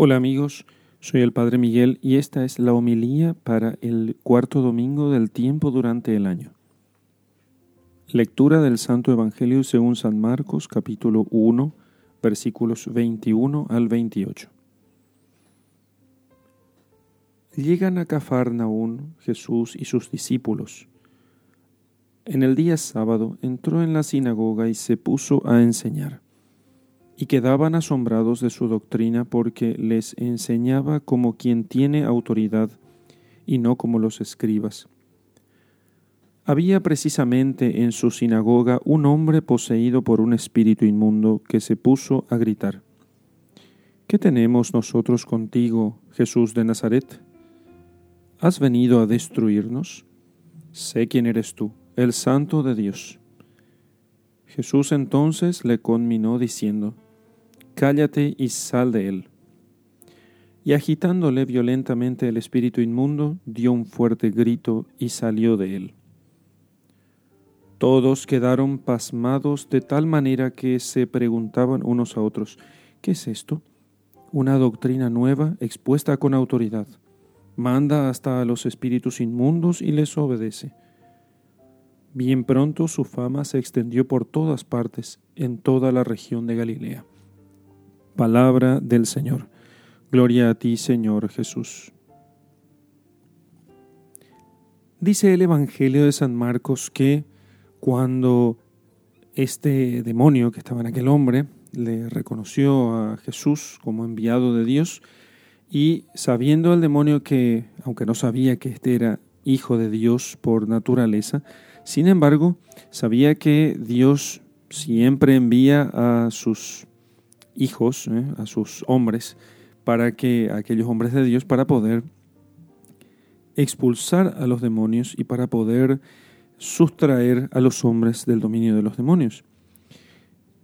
Hola amigos, soy el Padre Miguel y esta es la homilía para el cuarto domingo del tiempo durante el año. Lectura del Santo Evangelio según San Marcos capítulo 1 versículos 21 al 28. Llegan a Cafarnaún Jesús y sus discípulos. En el día sábado entró en la sinagoga y se puso a enseñar y quedaban asombrados de su doctrina porque les enseñaba como quien tiene autoridad y no como los escribas. Había precisamente en su sinagoga un hombre poseído por un espíritu inmundo que se puso a gritar, ¿Qué tenemos nosotros contigo, Jesús de Nazaret? ¿Has venido a destruirnos? Sé quién eres tú, el santo de Dios. Jesús entonces le conminó diciendo, cállate y sal de él. Y agitándole violentamente el espíritu inmundo, dio un fuerte grito y salió de él. Todos quedaron pasmados de tal manera que se preguntaban unos a otros, ¿qué es esto? Una doctrina nueva expuesta con autoridad. Manda hasta a los espíritus inmundos y les obedece. Bien pronto su fama se extendió por todas partes, en toda la región de Galilea. Palabra del Señor. Gloria a ti, Señor Jesús. Dice el Evangelio de San Marcos que cuando este demonio que estaba en aquel hombre le reconoció a Jesús como enviado de Dios y sabiendo el demonio que, aunque no sabía que este era hijo de Dios por naturaleza, sin embargo sabía que Dios siempre envía a sus hijos, ¿eh? a sus hombres, para que aquellos hombres de Dios, para poder expulsar a los demonios y para poder sustraer a los hombres del dominio de los demonios.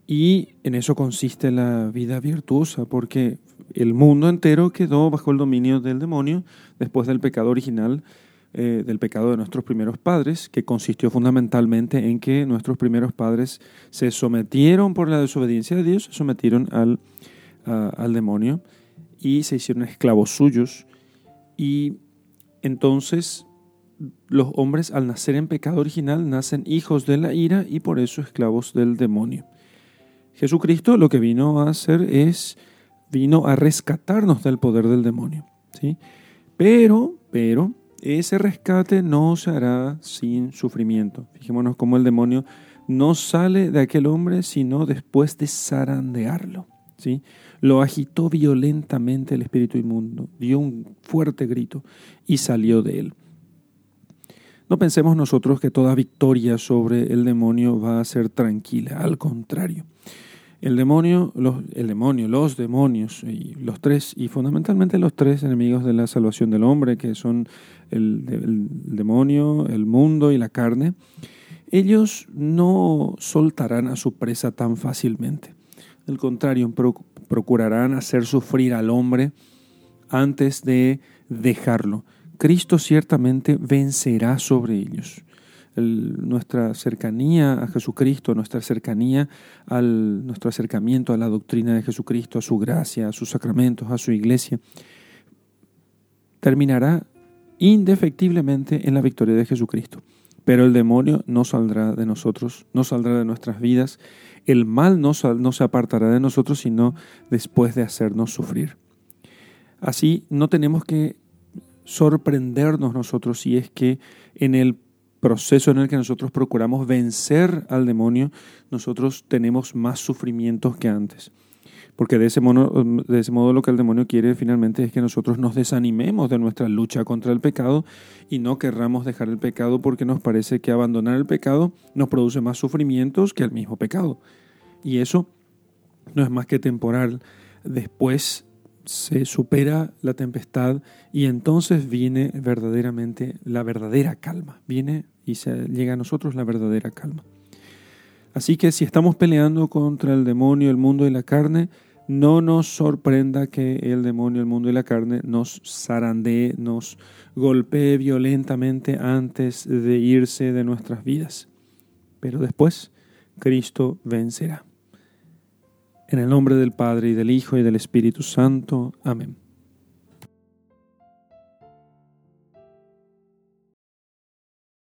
Y en eso consiste la vida virtuosa, porque el mundo entero quedó bajo el dominio del demonio después del pecado original eh, del pecado de nuestros primeros padres, que consistió fundamentalmente en que nuestros primeros padres se sometieron por la desobediencia de Dios, se sometieron al, al demonio y se hicieron esclavos suyos. Y entonces los hombres al nacer en pecado original nacen hijos de la ira y por eso esclavos del demonio. Jesucristo lo que vino a hacer es, vino a rescatarnos del poder del demonio. ¿sí? Pero, pero, ese rescate no se hará sin sufrimiento. Fijémonos cómo el demonio no sale de aquel hombre sino después de zarandearlo. ¿sí? Lo agitó violentamente el espíritu inmundo, dio un fuerte grito y salió de él. No pensemos nosotros que toda victoria sobre el demonio va a ser tranquila, al contrario. El demonio, los, el demonio, los demonios y los tres, y fundamentalmente los tres enemigos de la salvación del hombre, que son el, demonio, el mundo y la carne, ellos no soltarán a su presa tan fácilmente. Al contrario, procurarán hacer sufrir al hombre antes de dejarlo. Cristo ciertamente vencerá sobre ellos nuestra cercanía a Jesucristo, nuestra cercanía al nuestro acercamiento a la doctrina de Jesucristo, a su gracia, a sus sacramentos, a su iglesia, terminará indefectiblemente en la victoria de Jesucristo. Pero el demonio no saldrá de nosotros, no saldrá de nuestras vidas. El mal no, no se apartará de nosotros, sino después de hacernos sufrir. Así no tenemos que sorprendernos nosotros si es que en el proceso en el que nosotros procuramos vencer al demonio, nosotros tenemos más sufrimientos que antes. Porque de ese, modo, de ese modo lo que el demonio quiere finalmente es que nosotros nos desanimemos de nuestra lucha contra el pecado y no querramos dejar el pecado porque nos parece que abandonar el pecado nos produce más sufrimientos que el mismo pecado. Y eso no es más que temporal. Después se supera la tempestad y entonces viene verdaderamente la verdadera calma. Viene y se llega a nosotros la verdadera calma. Así que si estamos peleando contra el demonio, el mundo y la carne, no nos sorprenda que el demonio, el mundo y la carne nos zarandee, nos golpee violentamente antes de irse de nuestras vidas. Pero después Cristo vencerá. En el nombre del Padre y del Hijo y del Espíritu Santo. Amén.